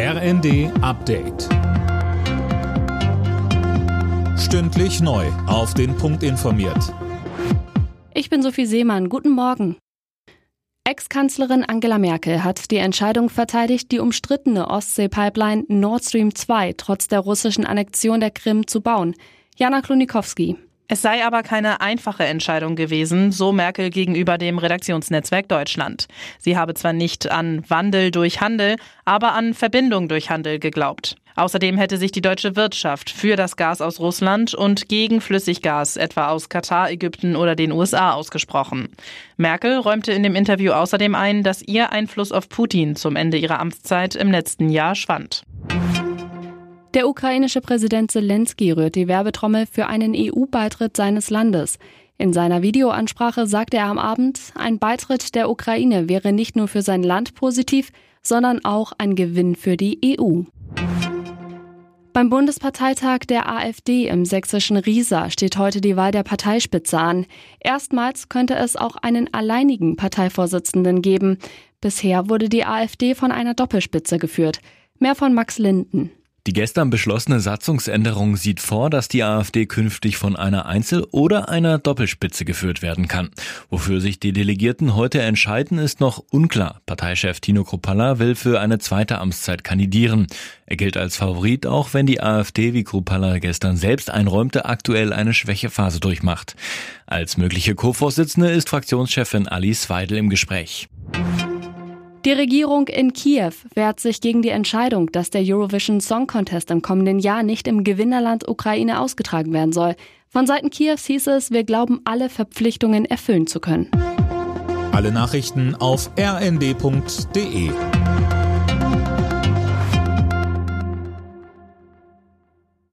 RND Update. Stündlich neu. Auf den Punkt informiert. Ich bin Sophie Seemann. Guten Morgen. Ex-Kanzlerin Angela Merkel hat die Entscheidung verteidigt, die umstrittene Ostsee-Pipeline Nord Stream 2 trotz der russischen Annexion der Krim zu bauen. Jana Klonikowski. Es sei aber keine einfache Entscheidung gewesen, so Merkel gegenüber dem Redaktionsnetzwerk Deutschland. Sie habe zwar nicht an Wandel durch Handel, aber an Verbindung durch Handel geglaubt. Außerdem hätte sich die deutsche Wirtschaft für das Gas aus Russland und gegen Flüssiggas etwa aus Katar, Ägypten oder den USA ausgesprochen. Merkel räumte in dem Interview außerdem ein, dass ihr Einfluss auf Putin zum Ende ihrer Amtszeit im letzten Jahr schwand. Der ukrainische Präsident Zelensky rührt die Werbetrommel für einen EU-Beitritt seines Landes. In seiner Videoansprache sagte er am Abend, ein Beitritt der Ukraine wäre nicht nur für sein Land positiv, sondern auch ein Gewinn für die EU. Beim Bundesparteitag der AfD im sächsischen Riesa steht heute die Wahl der Parteispitze an. Erstmals könnte es auch einen alleinigen Parteivorsitzenden geben. Bisher wurde die AfD von einer Doppelspitze geführt. Mehr von Max Linden. Die gestern beschlossene Satzungsänderung sieht vor, dass die AfD künftig von einer Einzel- oder einer Doppelspitze geführt werden kann. Wofür sich die Delegierten heute entscheiden, ist noch unklar. Parteichef Tino Kruppalla will für eine zweite Amtszeit kandidieren. Er gilt als Favorit, auch wenn die AfD, wie Kruppalla gestern selbst einräumte, aktuell eine Schwächephase durchmacht. Als mögliche Co-Vorsitzende ist Fraktionschefin Alice Weidel im Gespräch. Die Regierung in Kiew wehrt sich gegen die Entscheidung, dass der Eurovision Song Contest im kommenden Jahr nicht im Gewinnerland Ukraine ausgetragen werden soll. Von Seiten Kiews hieß es, wir glauben, alle Verpflichtungen erfüllen zu können. Alle Nachrichten auf rnd.de